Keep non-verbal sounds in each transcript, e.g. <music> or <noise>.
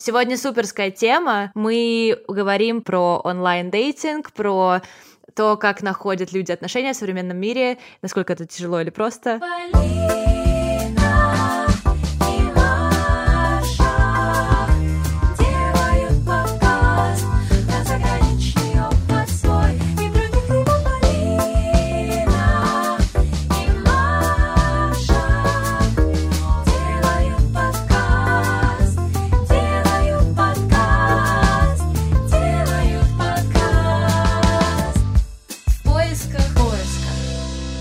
Сегодня суперская тема. Мы говорим про онлайн-дейтинг, про то, как находят люди отношения в современном мире, насколько это тяжело или просто. Полина.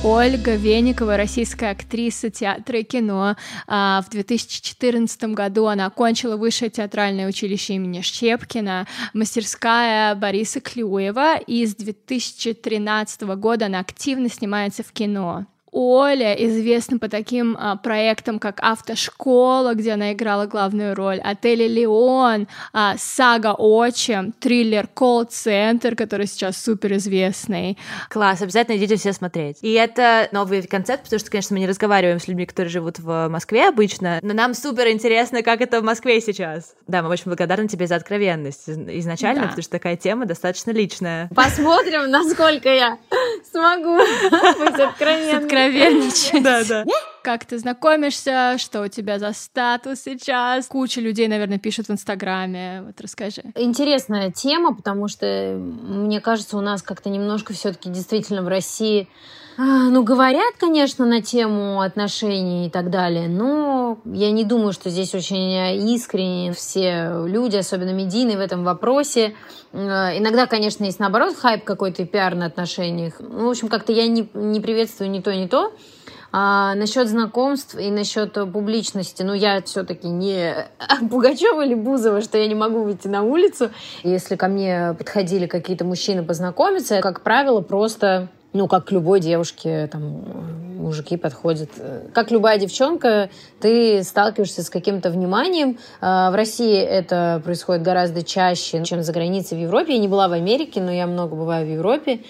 Ольга Веникова, российская актриса театра и кино. А, в 2014 году она окончила высшее театральное училище имени Щепкина, мастерская Бориса Клюева, и с 2013 года она активно снимается в кино. Оля известна по таким а, проектам, как «Автошкола», где она играла главную роль, «Отель Леон», а, «Сага Отчим», триллер «Колл-центр», который сейчас супер известный. Класс, обязательно идите все смотреть. И это новый концепт, потому что, конечно, мы не разговариваем с людьми, которые живут в Москве обычно, но нам супер интересно, как это в Москве сейчас. Да, мы очень благодарны тебе за откровенность изначально, да. потому что такая тема достаточно личная. Посмотрим, насколько я смогу быть откровенной откровенничать. Да, да. Как ты знакомишься, что у тебя за статус сейчас? Куча людей, наверное, пишут в Инстаграме. Вот расскажи. Интересная тема, потому что, мне кажется, у нас как-то немножко все таки действительно в России ну, говорят, конечно, на тему отношений и так далее, но я не думаю, что здесь очень искренне все люди, особенно медийные в этом вопросе. А, иногда, конечно, есть наоборот хайп какой-то и пиар на отношениях. Ну, в общем, как-то я не, не приветствую ни то, ни то. А насчет знакомств и насчет публичности, ну, я все-таки не <laughs> Пугачева или Бузова, что я не могу выйти на улицу. Если ко мне подходили какие-то мужчины познакомиться, как правило, просто ну, как к любой девушке, там, мужики подходят. Как любая девчонка, ты сталкиваешься с каким-то вниманием. А, в России это происходит гораздо чаще, чем за границей в Европе. Я не была в Америке, но я много бываю в Европе.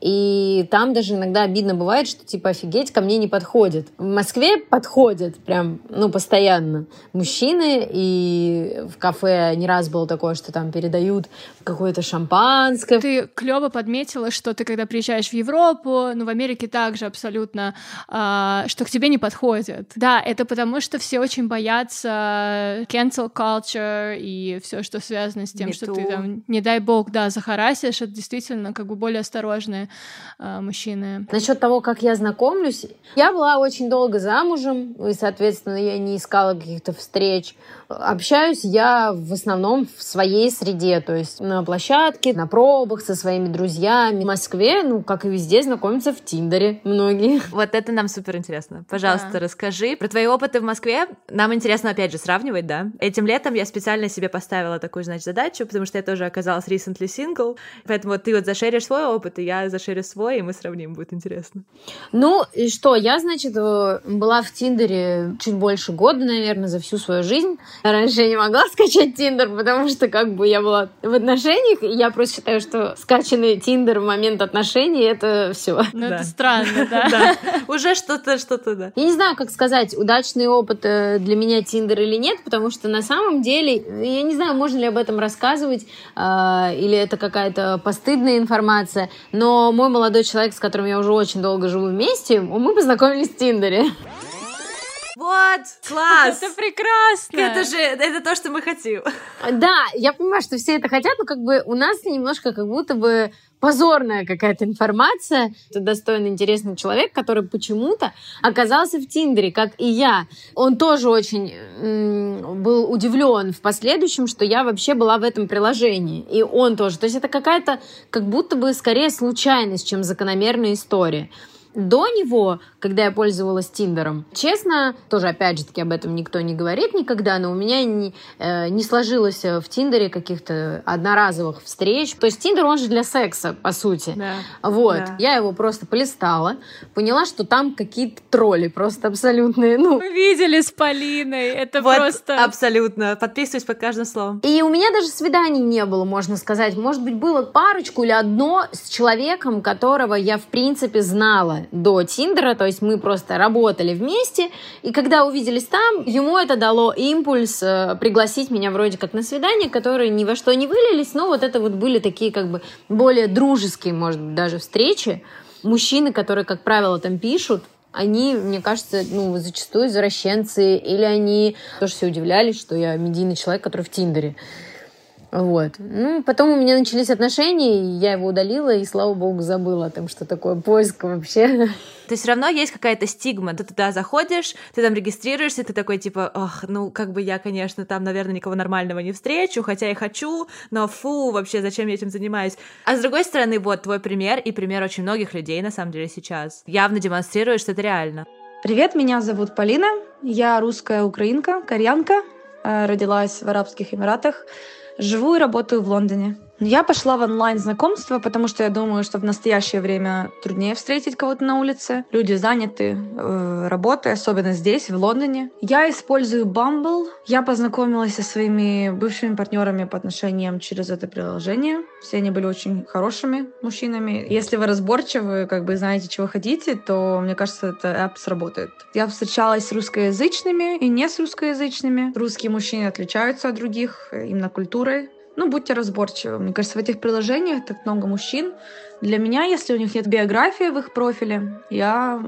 И там даже иногда обидно бывает, что типа офигеть, ко мне не подходит. В Москве подходят прям, ну, постоянно мужчины. И в кафе не раз было такое, что там передают какое-то шампанское. Ты клево подметила, что ты когда приезжаешь в Европу, ну, в Америке также абсолютно, э, что к тебе не подходят. Да, это потому, что все очень боятся cancel culture и все, что связано с тем, что ты там, не дай бог, да, захарасишь, это действительно как бы более осторожные э, мужчины. Насчет того, как я знакомлюсь, я была очень долго замужем, и, соответственно, я не искала каких-то встреч. Общаюсь я в основном в своей среде, то есть на площадке, на пробах со своими друзьями. В Москве, ну, как и везде, знакомятся в Тиндере многие. Вот это нам супер интересно. Пожалуйста, да. расскажи про твои опыты в Москве. Нам интересно, опять же, сравнивать, да? Этим летом я специально себе поставила такую, значит, задачу, потому что я тоже оказалась recently single, поэтому ты вот зашеришь свой опыт, и я зашерю свой, и мы сравним, будет интересно. Ну, и что, я, значит, э, была в Тиндере чуть больше года, наверное, за всю свою жизнь. Раньше я не могла <laughs> скачать Тиндер, потому что как бы я была в отношениях, и я просто считаю, что скачанный Тиндер в момент отношений — это все. Ну, это странно, да? <laughs> <laughs> Уже что-то, что-то, да. Я не знаю, как сказать, удачный опыт э, для меня Тиндер или нет, потому что на самом деле, я не знаю, можно ли об этом рассказывать, а, или это какая-то постыдная информация, но мой молодой человек, с которым я уже очень долго живу вместе, мы познакомились в Тиндере. Вот, класс! Это прекрасно! Это же, это то, что мы хотим. Да, я понимаю, что все это хотят, но как бы у нас немножко как будто бы позорная какая-то информация. Это достойный, интересный человек, который почему-то оказался в Тиндере, как и я. Он тоже очень был удивлен в последующем, что я вообще была в этом приложении. И он тоже. То есть это какая-то как будто бы скорее случайность, чем закономерная история. До него, когда я пользовалась Тиндером, честно, тоже опять же таки об этом никто не говорит никогда, но у меня не, э, не сложилось в Тиндере каких-то одноразовых встреч. То есть Тиндер, он же для секса, по сути. Да. Вот. Да. Я его просто полистала, поняла, что там какие-то тролли просто абсолютные. Ну. Мы видели с Полиной, это вот просто... Абсолютно. Подписываюсь под каждым словом. И у меня даже свиданий не было, можно сказать. Может быть, было парочку или одно с человеком, которого я, в принципе, знала до Тиндера, то есть мы просто работали вместе, и когда увиделись там, ему это дало импульс э, пригласить меня вроде как на свидание, которые ни во что не вылились, но вот это вот были такие как бы более дружеские, может быть, даже встречи. Мужчины, которые, как правило, там пишут, они, мне кажется, ну, зачастую извращенцы, или они тоже все удивлялись, что я медийный человек, который в Тиндере. Вот. Ну, потом у меня начались отношения, и я его удалила, и, слава богу, забыла о том, что такое поиск вообще. То есть все равно есть какая-то стигма. Ты туда заходишь, ты там регистрируешься, ты такой типа, ох, ну как бы я, конечно, там, наверное, никого нормального не встречу, хотя и хочу, но фу, вообще, зачем я этим занимаюсь? А с другой стороны, вот твой пример и пример очень многих людей, на самом деле, сейчас. Явно демонстрирует, что это реально. Привет, меня зовут Полина, я русская украинка, кореянка, э, родилась в Арабских Эмиратах, живу и работаю в Лондоне. Я пошла в онлайн-знакомство, потому что я думаю, что в настоящее время труднее встретить кого-то на улице. Люди заняты э, работой, особенно здесь, в Лондоне. Я использую Bumble. Я познакомилась со своими бывшими партнерами по отношениям через это приложение. Все они были очень хорошими мужчинами. Если вы разборчивы, как бы знаете, чего хотите, то, мне кажется, это app сработает. Я встречалась с русскоязычными и не с русскоязычными. Русские мужчины отличаются от других именно культурой. Ну, будьте разборчивы. Мне кажется, в этих приложениях так много мужчин, для меня, если у них нет биографии в их профиле, я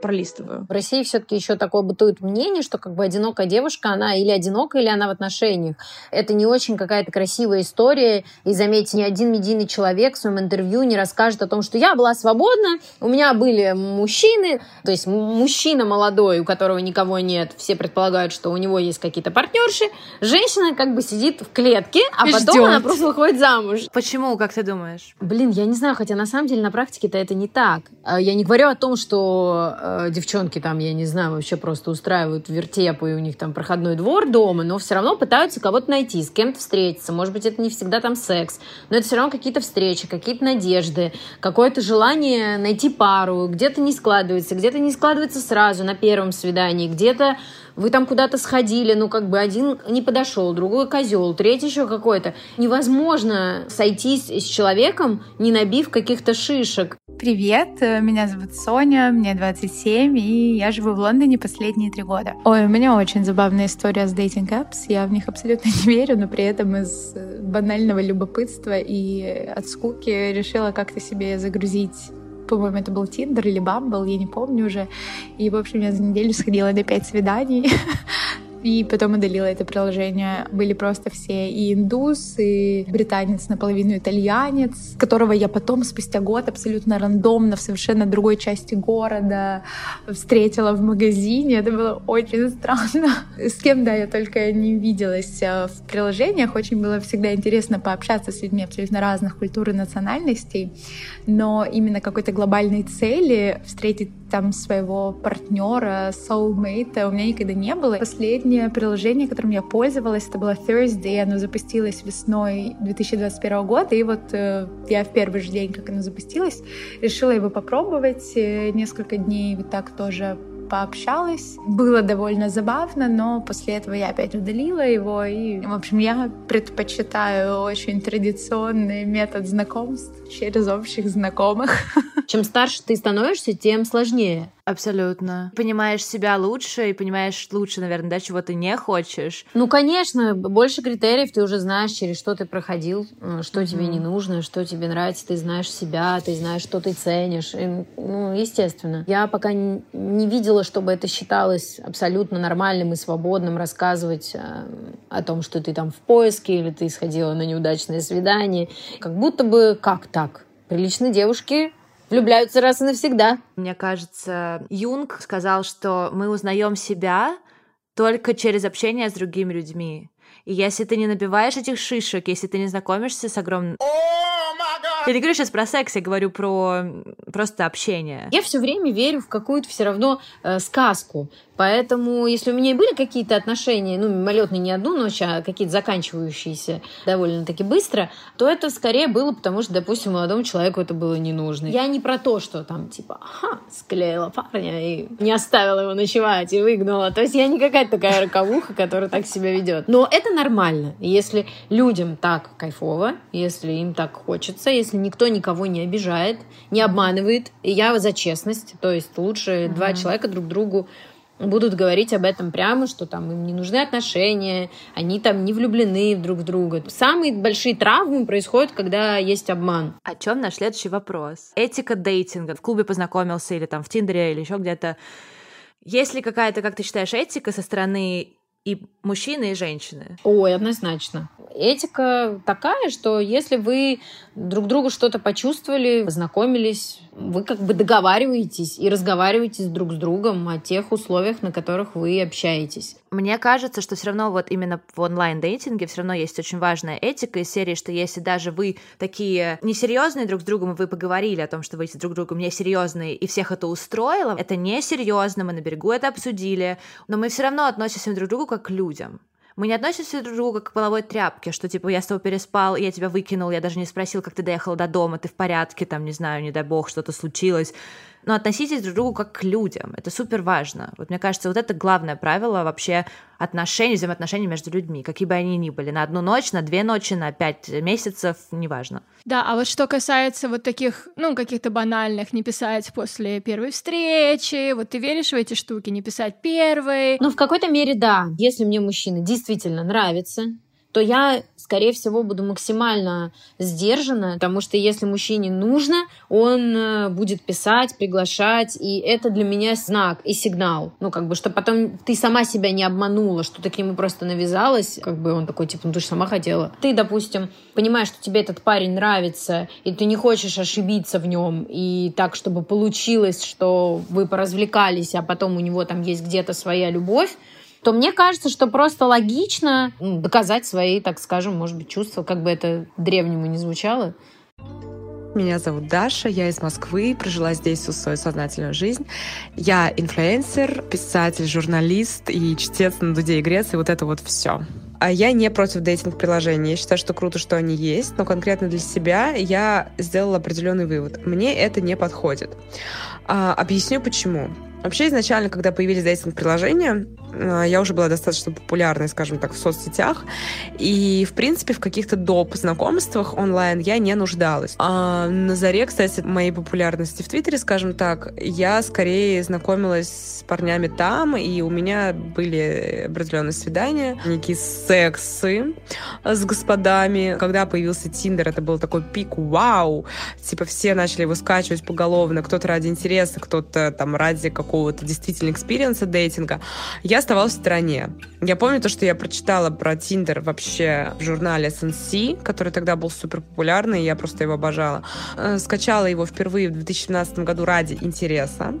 пролистываю. В России все-таки еще такое бытует мнение, что как бы одинокая девушка, она или одинока, или она в отношениях. Это не очень какая-то красивая история. И заметьте, ни один медийный человек в своем интервью не расскажет о том, что я была свободна, у меня были мужчины. То есть мужчина молодой, у которого никого нет, все предполагают, что у него есть какие-то партнерши. Женщина как бы сидит в клетке, а потом ждет. она просто выходит замуж. Почему, как ты думаешь? Блин, я не знаю, хотя Хотя на самом деле на практике-то это не так. А я не говорю о том, что э, девчонки там, я не знаю, вообще просто устраивают вертепы, и у них там проходной двор дома, но все равно пытаются кого-то найти, с кем-то встретиться. Может быть, это не всегда там секс, но это все равно какие-то встречи, какие-то надежды, какое-то желание найти пару. Где-то не складывается, где-то не складывается сразу на первом свидании, где-то вы там куда-то сходили, ну как бы один не подошел, другой козел, третий еще какой-то. Невозможно сойтись с человеком, не набив каких-то шишек. Привет, меня зовут Соня, мне 27, и я живу в Лондоне последние три года. Ой, у меня очень забавная история с дейтинг apps. Я в них абсолютно не верю, но при этом из банального любопытства и от скуки решила как-то себе загрузить по-моему, это был Тиндер или Бамбл, я не помню уже. И, в общем, я за неделю сходила на пять свиданий. <laughs> И потом удалила это приложение. Были просто все и индус, и британец наполовину итальянец, которого я потом, спустя год, абсолютно рандомно в совершенно другой части города встретила в магазине. Это было очень странно. С кем, да, я только не виделась э, в приложениях. Очень было всегда интересно пообщаться с людьми абсолютно разных культур и национальностей. Но именно какой-то глобальной цели встретить там своего партнера, soulmate у меня никогда не было. Последнее приложение, которым я пользовалась, это было Thursday, оно запустилось весной 2021 года, и вот э, я в первый же день, как оно запустилось, решила его попробовать. Э, несколько дней вот так тоже пообщалась. Было довольно забавно, но после этого я опять удалила его. И, в общем, я предпочитаю очень традиционный метод знакомств через общих знакомых. <laughs> Чем старше ты становишься, тем сложнее. Абсолютно. Понимаешь себя лучше и понимаешь лучше, наверное, да, чего ты не хочешь. Ну, конечно, больше критериев ты уже знаешь, через что ты проходил, что mm-hmm. тебе не нужно, что тебе нравится, ты знаешь себя, ты знаешь, что ты ценишь. И, ну, естественно. Я пока не, не видела, чтобы это считалось абсолютно нормальным и свободным рассказывать э, о том, что ты там в поиске или ты сходила на неудачное свидание. Как будто бы как так? Приличные девушки влюбляются раз и навсегда. Мне кажется, Юнг сказал, что мы узнаем себя только через общение с другими людьми. И если ты не набиваешь этих шишек, если ты не знакомишься с огромным... Я не говорю сейчас про секс, я говорю про просто общение. Я все время верю в какую-то все равно э, сказку. Поэтому, если у меня и были какие-то отношения, ну, мимолетные не одну ночь, а какие-то заканчивающиеся довольно-таки быстро, то это скорее было, потому что, допустим, молодому человеку это было не нужно. Я не про то, что там, типа, ага, склеила парня и не оставила его ночевать и выгнала. То есть я не какая-то такая роковуха, которая так себя ведет. Но это нормально. Если людям так кайфово, если им так хочется, если если никто никого не обижает, не обманывает, и я за честность, то есть лучше mm-hmm. два человека друг другу будут говорить об этом прямо, что там им не нужны отношения, они там не влюблены друг в друга. Самые большие травмы происходят, когда есть обман. О чем наш следующий вопрос? Этика дейтинга. В клубе познакомился или там в Тиндере или еще где-то. Есть ли какая-то, как ты считаешь, этика со стороны и мужчины, и женщины? Ой, однозначно. Этика такая, что если вы друг другу что-то почувствовали, познакомились, вы как бы договариваетесь и разговариваете друг с другом о тех условиях, на которых вы общаетесь. Мне кажется, что все равно вот именно в онлайн-дейтинге все равно есть очень важная этика из серии, что если даже вы такие несерьезные друг с другом, и вы поговорили о том, что вы друг с другом несерьезные, и всех это устроило, это несерьезно, мы на берегу это обсудили, но мы все равно относимся друг к другу как к людям. Мы не относимся друг к другу как к половой тряпке, что типа я с тобой переспал, я тебя выкинул, я даже не спросил, как ты доехала до дома, ты в порядке, там, не знаю, не дай бог, что-то случилось но относитесь друг к другу как к людям. Это супер важно. Вот мне кажется, вот это главное правило вообще отношений, взаимоотношений между людьми, какие бы они ни были, на одну ночь, на две ночи, на пять месяцев, неважно. Да, а вот что касается вот таких, ну, каких-то банальных, не писать после первой встречи, вот ты веришь в эти штуки, не писать первой? Ну, в какой-то мере, да. Если мне мужчина действительно нравится, то я, скорее всего, буду максимально сдержана, потому что если мужчине нужно, он э, будет писать, приглашать, и это для меня знак и сигнал. Ну, как бы, что потом ты сама себя не обманула, что ты к нему просто навязалась, как бы он такой, типа, ну ты же сама хотела. Ты, допустим, понимаешь, что тебе этот парень нравится, и ты не хочешь ошибиться в нем, и так, чтобы получилось, что вы поразвлекались, а потом у него там есть где-то своя любовь, то мне кажется, что просто логично доказать свои, так скажем, может быть, чувства, как бы это древнему не звучало. Меня зовут Даша, я из Москвы, прожила здесь всю свою сознательную жизнь. Я инфлюенсер, писатель, журналист и чтец на Дуде и Греции, вот это вот все. А я не против дейтинг-приложений. Я считаю, что круто, что они есть, но конкретно для себя я сделала определенный вывод. Мне это не подходит. А, объясню почему. Вообще, изначально, когда появились дейтинг-приложения, я уже была достаточно популярной, скажем так, в соцсетях. И, в принципе, в каких-то доп. знакомствах онлайн я не нуждалась. А на заре, кстати, моей популярности в Твиттере, скажем так, я скорее знакомилась с парнями там, и у меня были определенные свидания, некие сексы с господами. Когда появился Тиндер, это был такой пик вау! Типа все начали его скачивать поголовно, кто-то ради интереса, кто-то там ради какого какого-то действительно experience а dating а, я оставалась в стороне. Я помню то, что я прочитала про Тиндер вообще в журнале SNC, который тогда был супер популярный, я просто его обожала. Э, скачала его впервые в 2017 году ради интереса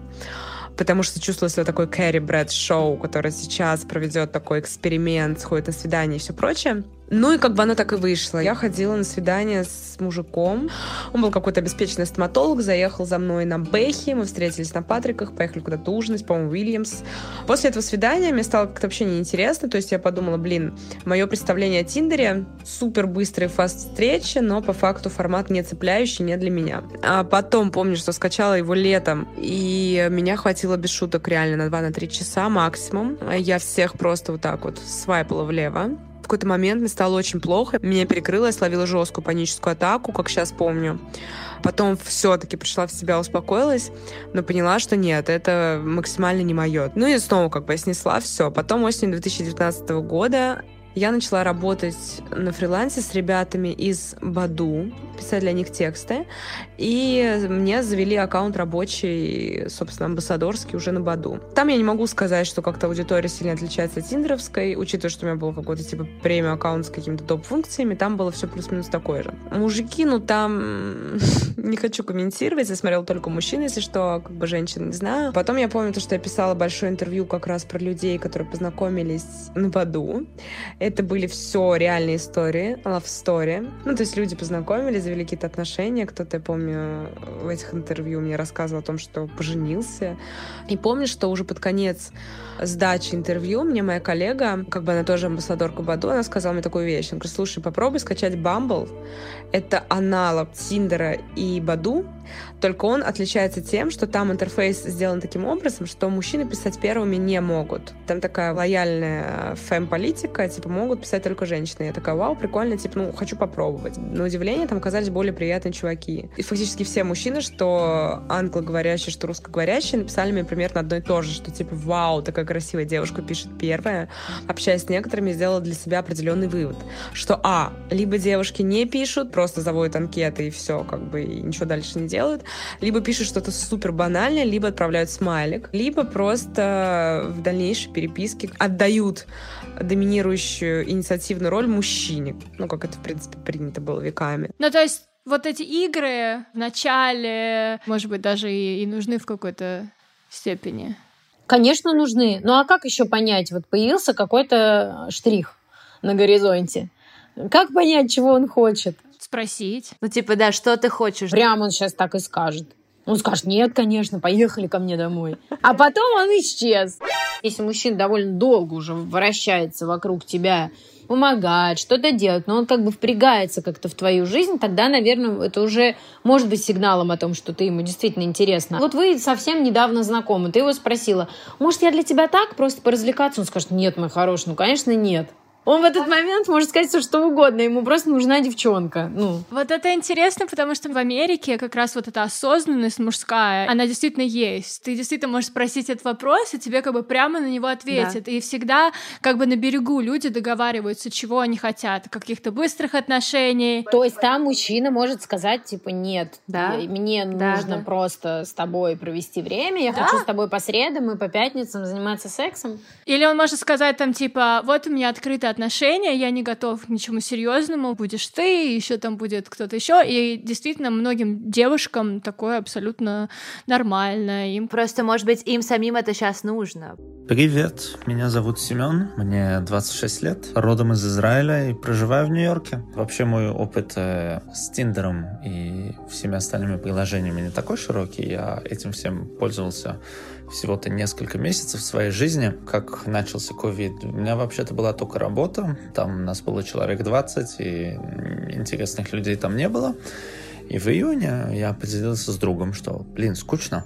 потому что чувствовала себя такой Кэрри Брэд шоу, которое сейчас проведет такой эксперимент, сходит на свидание и все прочее. Ну и как бы оно так и вышло. Я ходила на свидание с мужиком. Он был какой-то обеспеченный стоматолог, заехал за мной на Бэхи, мы встретились на Патриках, поехали куда-то ужинать, по-моему, Уильямс. После этого свидания мне стало как-то вообще неинтересно, то есть я подумала, блин, мое представление о Тиндере супер быстрый фаст встречи, но по факту формат не цепляющий, не для меня. А потом помню, что скачала его летом, и меня хватило без шуток реально на 2-3 часа максимум. Я всех просто вот так вот свайпала влево. Какой-то момент мне стало очень плохо. Меня перекрыло, я словила жесткую паническую атаку, как сейчас помню. Потом все-таки пришла в себя, успокоилась, но поняла, что нет, это максимально не мое. Ну и снова как бы снесла все. Потом осенью 2019 года я начала работать на фрилансе с ребятами из Баду, писать для них тексты, и мне завели аккаунт рабочий, собственно, амбассадорский уже на Баду. Там я не могу сказать, что как-то аудитория сильно отличается от тиндеровской, учитывая, что у меня был какой-то типа премиум аккаунт с какими-то топ-функциями, там было все плюс-минус такое же. Мужики, ну там <laughs> не хочу комментировать, я смотрела только мужчин, если что, как бы женщин не знаю. Потом я помню то, что я писала большое интервью как раз про людей, которые познакомились на Баду. Это были все реальные истории, love story. Ну, то есть люди познакомились, завели какие-то отношения. Кто-то, я помню, в этих интервью мне рассказывал о том, что поженился. И помню, что уже под конец сдачи интервью мне моя коллега, как бы она тоже амбассадорка Баду, она сказала мне такую вещь. Она говорит, слушай, попробуй скачать Bumble. Это аналог Тиндера и Баду, Только он отличается тем, что там интерфейс сделан таким образом, что мужчины писать первыми не могут. Там такая лояльная фэм-политика, типа, могут писать только женщины. Я такая, вау, прикольно, типа, ну, хочу попробовать. На удивление там оказались более приятные чуваки. И фактически все мужчины, что англоговорящие, что русскоговорящие, написали мне примерно одно и то же, что, типа, вау, такая красивая девушка пишет первая. Общаясь с некоторыми, сделала для себя определенный вывод, что, а, либо девушки не пишут, просто заводят анкеты и все, как бы, и ничего дальше не делают, либо пишут что-то супер банальное, либо отправляют смайлик, либо просто в дальнейшей переписке отдают доминирующую инициативную роль мужчине. Ну, как это, в принципе, принято было веками. Ну, то есть вот эти игры в начале, может быть, даже и, и нужны в какой-то степени. Конечно, нужны. Ну а как еще понять? Вот появился какой-то штрих на горизонте. Как понять, чего он хочет? Спросить. Ну, типа, да, что ты хочешь? Прямо он сейчас так и скажет. Он скажет, нет, конечно, поехали ко мне домой. А потом он исчез. Если мужчина довольно долго уже вращается вокруг тебя, помогает, что-то делает, но он как бы впрягается как-то в твою жизнь, тогда, наверное, это уже может быть сигналом о том, что ты ему действительно интересна. Вот вы совсем недавно знакомы, ты его спросила, может, я для тебя так, просто поразвлекаться? Он скажет, нет, мой хороший, ну, конечно, нет. Он в этот момент может сказать все, что угодно, ему просто нужна девчонка. Ну. Вот это интересно, потому что в Америке как раз вот эта осознанность мужская, она действительно есть. Ты действительно можешь спросить этот вопрос, и тебе как бы прямо на него ответят. Да. И всегда как бы на берегу люди договариваются, чего они хотят, каких-то быстрых отношений. То есть там мужчина может сказать, типа, нет, да? мне да, нужно да. просто с тобой провести время, я да? хочу с тобой по средам и по пятницам заниматься сексом. Или он может сказать там, типа, вот у меня открытая отношения, я не готов к ничему серьезному, будешь ты, еще там будет кто-то еще. И действительно, многим девушкам такое абсолютно нормально. Им просто, может быть, им самим это сейчас нужно. Привет, меня зовут Семен, мне 26 лет, родом из Израиля и проживаю в Нью-Йорке. Вообще мой опыт э, с Тиндером и всеми остальными приложениями не такой широкий, я этим всем пользовался всего-то несколько месяцев в своей жизни, как начался ковид. У меня вообще-то была только работа, там у нас было человек 20, и интересных людей там не было. И в июне я поделился с другом, что, блин, скучно.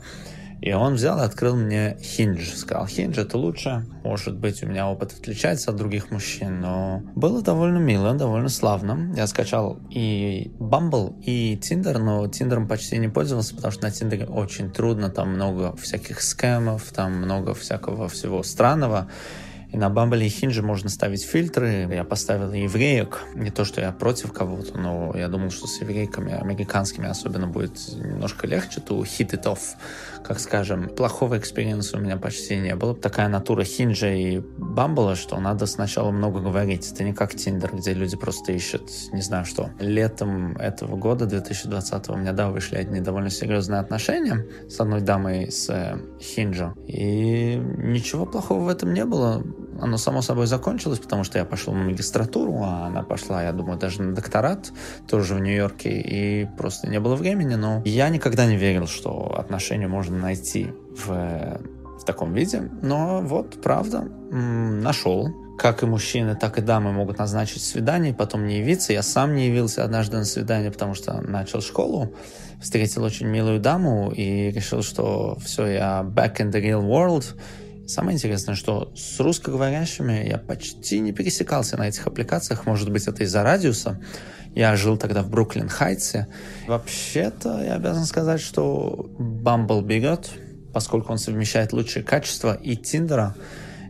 И он взял и открыл мне Хиндж. Сказал, Хиндж это лучше. Может быть, у меня опыт отличается от других мужчин, но было довольно мило, довольно славно. Я скачал и Bumble, и Tinder, но Тиндером почти не пользовался, потому что на Тиндере очень трудно, там много всяких скэмов, там много всякого всего странного. И на Bumble е и Hinge е можно ставить фильтры. Я поставил евреек. Не то, что я против кого-то, но я думал, что с еврейками, американскими особенно, будет немножко легче. To hit it off, как скажем. Плохого experience а у меня почти не было. Такая натура Hinge а и Bumble а, что надо сначала много говорить. Это не как Тиндер, где люди просто ищут, не знаю что. Летом этого года, 2020, у меня, да, вышли одни довольно серьезные отношения с одной дамой с э, Хинджа. И ничего плохого в этом не было оно само собой закончилось, потому что я пошел на магистратуру, а она пошла, я думаю, даже на докторат, тоже в Нью-Йорке, и просто не было времени, но я никогда не верил, что отношения можно найти в, в таком виде, но вот, правда, нашел, как и мужчины, так и дамы могут назначить свидание, потом не явиться. Я сам не явился однажды на свидание, потому что начал школу, встретил очень милую даму и решил, что все, я back in the real world, Самое интересное, что с русскоговорящими я почти не пересекался на этих аппликациях. Может быть, это из-за радиуса. Я жил тогда в Бруклин-Хайтсе. Вообще-то я обязан сказать, что Bumble берет, поскольку он совмещает лучшие качества и Тиндера,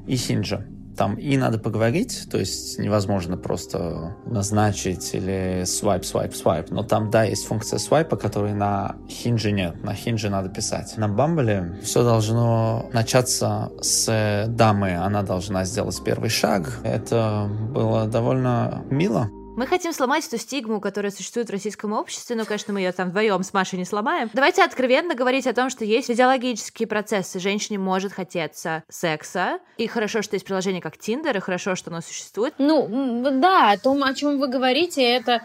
и Хинджа. Там и надо поговорить, то есть невозможно просто назначить или свайп, свайп, свайп. Но там, да, есть функция свайпа, которой на хинже нет. На хинже надо писать. На Бамбле все должно начаться с дамы. Она должна сделать первый шаг. Это было довольно мило. Мы хотим сломать эту стигму, которая существует в российском обществе, но, конечно, мы ее там вдвоем с Машей не сломаем. Давайте откровенно говорить о том, что есть физиологические процессы. Женщине может хотеться секса, и хорошо, что есть приложение как Тиндер, и хорошо, что оно существует. Ну, да, о том, о чем вы говорите, это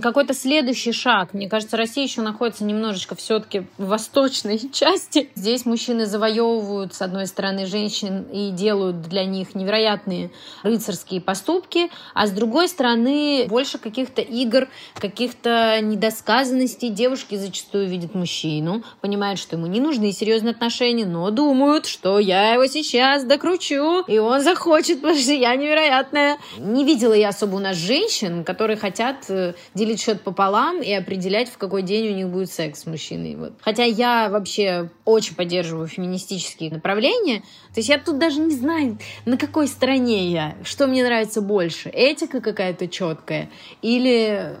какой-то следующий шаг. Мне кажется, Россия еще находится немножечко все-таки в восточной <laughs> части. Здесь мужчины завоевывают, с одной стороны, женщин и делают для них невероятные рыцарские поступки, а с другой стороны, больше каких-то игр, каких-то недосказанностей. Девушки зачастую видят мужчину, понимают, что ему не нужны серьезные отношения, но думают, что я его сейчас докручу, и он захочет, потому что я невероятная. Не видела я особо у нас женщин, которые хотят э, делить счет пополам и определять, в какой день у них будет секс с мужчиной. Вот. Хотя я вообще очень поддерживаю феминистические направления. То есть я тут даже не знаю, на какой стороне я, что мне нравится больше. Этика какая-то четкая или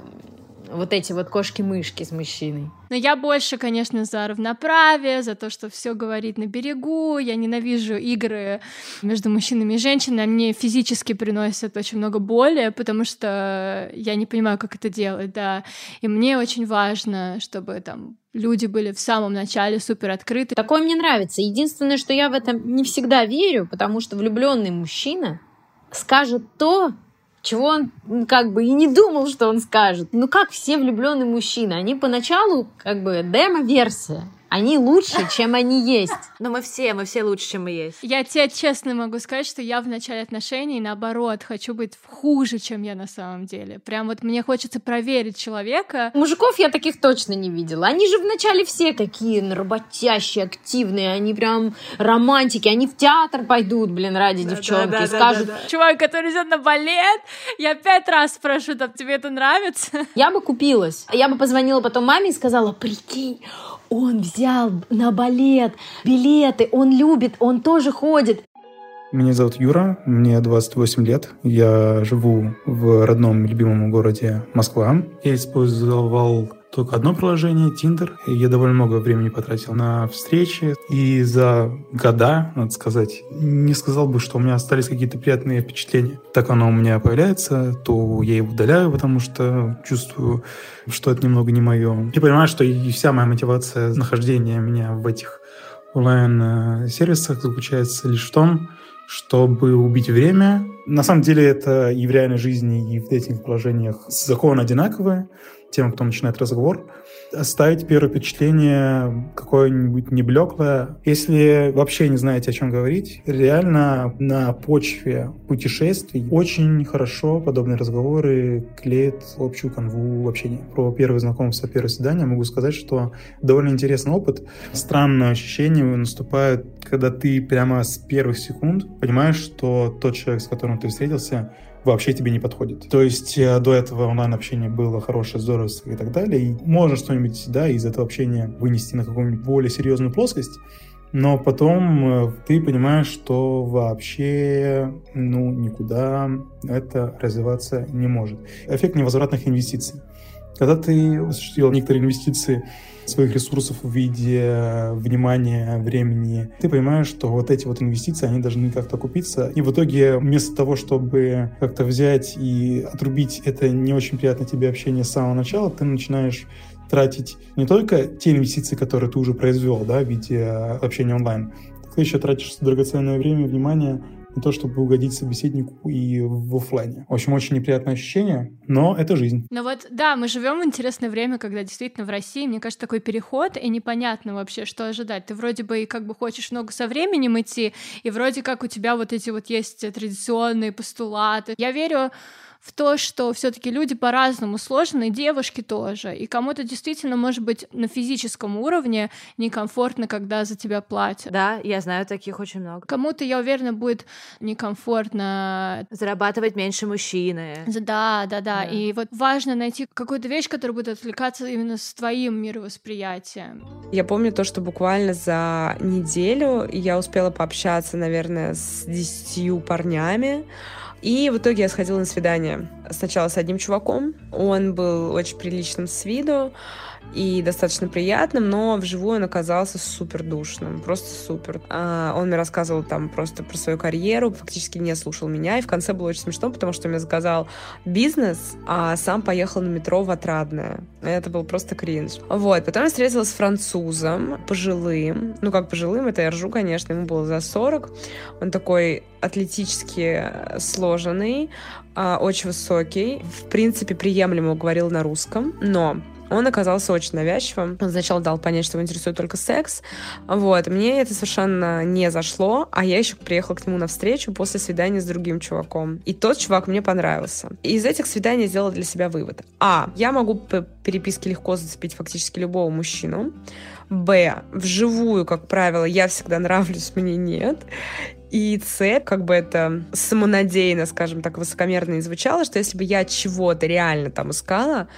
вот эти вот кошки-мышки с мужчиной. Но я больше, конечно, за равноправие, за то, что все говорит на берегу. Я ненавижу игры между мужчинами и женщинами. Они физически приносят очень много боли, потому что я не понимаю, как это делать, да. И мне очень важно, чтобы там люди были в самом начале супер открыты. Такое мне нравится. Единственное, что я в этом не всегда верю, потому что влюбленный мужчина скажет то, чего он как бы и не думал, что он скажет. Ну как все влюбленные мужчины, они поначалу как бы демо-версия. Они лучше, чем они есть. Но мы все, мы все лучше, чем мы есть. Я тебе честно могу сказать, что я в начале отношений, наоборот, хочу быть хуже, чем я на самом деле. Прям вот мне хочется проверить человека. Мужиков я таких точно не видела. Они же вначале все такие работящие, активные, они прям романтики, они в театр пойдут, блин, ради да, девчонки, да, да, скажут... Да, да, да. Чувак, который идет на балет, я пять раз спрошу, там, тебе это нравится? Я бы купилась. Я бы позвонила потом маме и сказала, прикинь, он взял на балет билеты, он любит, он тоже ходит. Меня зовут Юра, мне 28 лет. Я живу в родном любимом городе Москва. Я использовал только одно приложение, Tinder. Я довольно много времени потратил на встречи. И за года, надо сказать, не сказал бы, что у меня остались какие-то приятные впечатления. Так оно у меня появляется, то я его удаляю, потому что чувствую, что это немного не мое. И понимаю, что и вся моя мотивация нахождения меня в этих онлайн-сервисах заключается лишь в том, чтобы убить время. На самом деле это и в реальной жизни, и в этих положениях закон одинаковые тем, кто начинает разговор, оставить первое впечатление какое-нибудь неблеклое. Если вообще не знаете, о чем говорить, реально на почве путешествий очень хорошо подобные разговоры клеят общую канву общения. Про первое знакомство, первое свидание могу сказать, что довольно интересный опыт. Странное ощущение наступает, когда ты прямо с первых секунд понимаешь, что тот человек, с которым ты встретился, вообще тебе не подходит. То есть э, до этого онлайн-общение было хорошее, здорово и так далее. И можно что-нибудь да, из этого общения вынести на какую-нибудь более серьезную плоскость, но потом э, ты понимаешь, что вообще ну, никуда это развиваться не может. Эффект невозвратных инвестиций. Когда ты осуществил некоторые инвестиции своих ресурсов в виде э, внимания, времени, ты понимаешь, что вот эти вот инвестиции, они должны как-то купиться. И в итоге вместо того, чтобы как-то взять и отрубить это не очень приятное тебе общение с самого начала, ты начинаешь тратить не только те инвестиции, которые ты уже произвел да, в виде э, общения онлайн, ты еще тратишь драгоценное время, внимание не то чтобы угодить собеседнику и в офлайне. В общем, очень неприятное ощущение, но это жизнь. Ну вот, да, мы живем в интересное время, когда действительно в России, мне кажется, такой переход, и непонятно вообще, что ожидать. Ты вроде бы и как бы хочешь много со временем идти, и вроде как у тебя вот эти вот есть традиционные постулаты. Я верю в то, что все-таки люди по-разному сложены, и девушки тоже. И кому-то действительно может быть на физическом уровне некомфортно, когда за тебя платят. Да, я знаю таких очень много. Кому-то, я уверена, будет некомфортно зарабатывать меньше мужчины. Да, да, да, да. И вот важно найти какую-то вещь, которая будет отвлекаться именно с твоим мировосприятием. Я помню то, что буквально за неделю я успела пообщаться, наверное, с десятью парнями. И в итоге я сходила на свидание. Сначала с одним чуваком. Он был очень приличным с виду и достаточно приятным, но вживую он оказался супер душным, просто супер. А, он мне рассказывал там просто про свою карьеру, фактически не слушал меня, и в конце было очень смешно, потому что мне заказал бизнес, а сам поехал на метро в Отрадное. Это был просто кринж. Вот, потом я встретилась с французом, пожилым, ну как пожилым, это я ржу, конечно, ему было за 40. Он такой атлетически сложенный, а, очень высокий, в принципе, приемлемо говорил на русском, но он оказался очень навязчивым. Он сначала дал понять, что его интересует только секс. Вот. Мне это совершенно не зашло, а я еще приехала к нему на встречу после свидания с другим чуваком. И тот чувак мне понравился. И из этих свиданий я сделала для себя вывод. А. Я могу по переписке легко зацепить фактически любого мужчину. Б. Вживую, как правило, я всегда нравлюсь, <laughs> мне нет. И С, как бы это самонадеянно, скажем так, высокомерно и звучало, что если бы я чего-то реально там искала,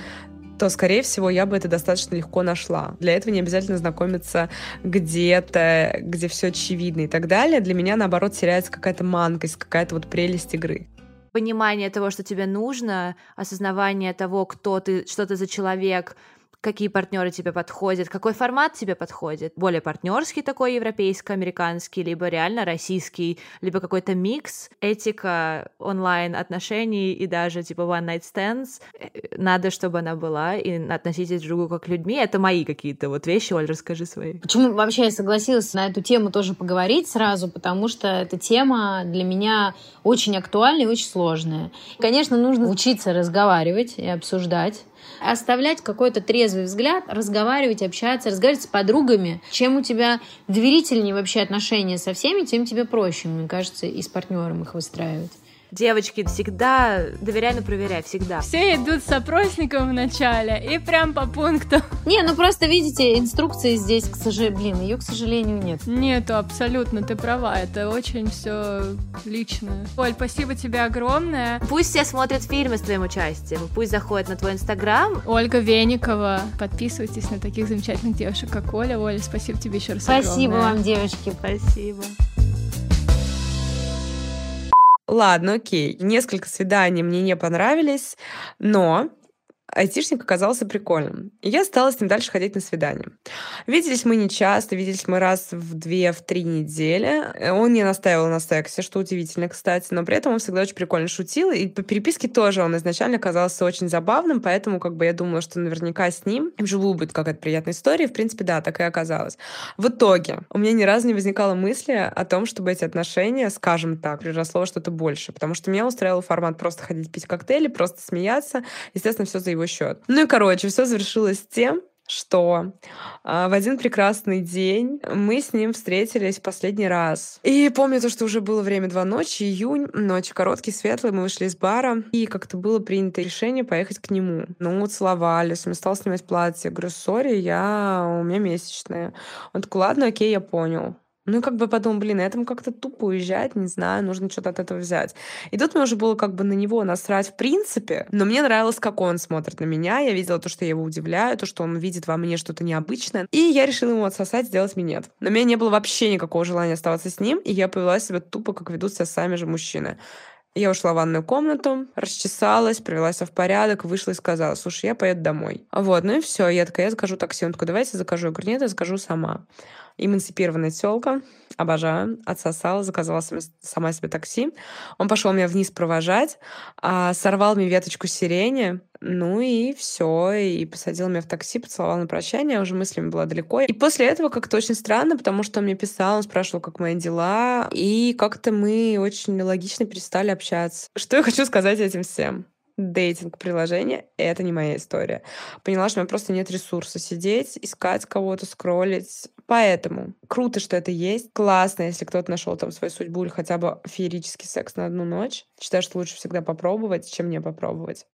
то, скорее всего, я бы это достаточно легко нашла. Для этого не обязательно знакомиться где-то, где все очевидно и так далее. Для меня, наоборот, теряется какая-то манкость, какая-то вот прелесть игры понимание того, что тебе нужно, осознавание того, кто ты, что ты за человек, какие партнеры тебе подходят, какой формат тебе подходит. Более партнерский такой европейско-американский, либо реально российский, либо какой-то микс, этика онлайн-отношений и даже типа one night stands. Э, надо, чтобы она была, и относитесь друг к другу как людьми. Это мои какие-то вот вещи. Оль, расскажи свои. Почему вообще я согласилась на эту тему тоже поговорить сразу? Потому что эта тема для меня очень актуальная и очень сложная. Конечно, нужно учиться разговаривать и обсуждать оставлять какой-то трезвый взгляд, разговаривать, общаться, разговаривать с подругами. Чем у тебя доверительнее вообще отношения со всеми, тем тебе проще, мне кажется, и с партнером их выстраивать. Девочки, всегда доверяй, но проверяй, всегда. Все идут с опросником в начале и прям по пункту. <laughs> Не, ну просто видите, инструкции здесь, к сожалению, блин, ее, к сожалению, нет. Нету, абсолютно, ты права, это очень все личное. Оль, спасибо тебе огромное. Пусть все смотрят фильмы с твоим участием, пусть заходят на твой инстаграм. Ольга Веникова, подписывайтесь на таких замечательных девушек, как Оля. Оля, спасибо тебе еще раз Спасибо огромное. вам, девочки. Спасибо. Ладно, окей. Несколько свиданий мне не понравились, но айтишник оказался прикольным. И я стала с ним дальше ходить на свидание. Виделись мы не часто, виделись мы раз в две, в три недели. Он не настаивал на сексе, что удивительно, кстати, но при этом он всегда очень прикольно шутил, и по переписке тоже он изначально казался очень забавным, поэтому как бы я думала, что наверняка с ним вживую будет какая-то приятная история, и, в принципе, да, так и оказалось. В итоге у меня ни разу не возникало мысли о том, чтобы эти отношения, скажем так, переросло что-то больше, потому что меня устраивал формат просто ходить пить коктейли, просто смеяться, естественно, все за его счет. Ну и, короче, все завершилось тем, что а, в один прекрасный день мы с ним встретились последний раз. И помню то, что уже было время два ночи, июнь, ночь короткий, светлый, мы вышли из бара, и как-то было принято решение поехать к нему. Ну, целовались, он стал снимать платье. Я говорю, сори, я... у меня месячная. Он такой, ладно, окей, я понял. Ну, как бы подумал, блин, этому как-то тупо уезжать, не знаю, нужно что-то от этого взять. И тут мне уже было как бы на него насрать в принципе, но мне нравилось, как он смотрит на меня. Я видела то, что я его удивляю, то, что он видит во мне что-то необычное. И я решила ему отсосать, сделать минет. Но у меня не было вообще никакого желания оставаться с ним, и я повела себя тупо, как ведут себя сами же мужчины. Я ушла в ванную комнату, расчесалась, привела себя в порядок, вышла и сказала, слушай, я поеду домой. Вот, ну и все. Я такая, я закажу такси. Он такой, давайте закажу. Я говорю, нет, я закажу сама эмансипированная телка, обожаю, отсосала, заказала сама себе такси. Он пошел меня вниз провожать, а, сорвал мне веточку сирени, ну и все, и посадил меня в такси, поцеловал на прощание, уже мыслями была далеко. И после этого как-то очень странно, потому что он мне писал, он спрашивал, как мои дела, и как-то мы очень логично перестали общаться. Что я хочу сказать этим всем? дейтинг-приложение — это не моя история. Поняла, что у меня просто нет ресурса сидеть, искать кого-то, скроллить. Поэтому круто, что это есть. Классно, если кто-то нашел там свою судьбу или хотя бы феерический секс на одну ночь. Считаю, что лучше всегда попробовать, чем не попробовать.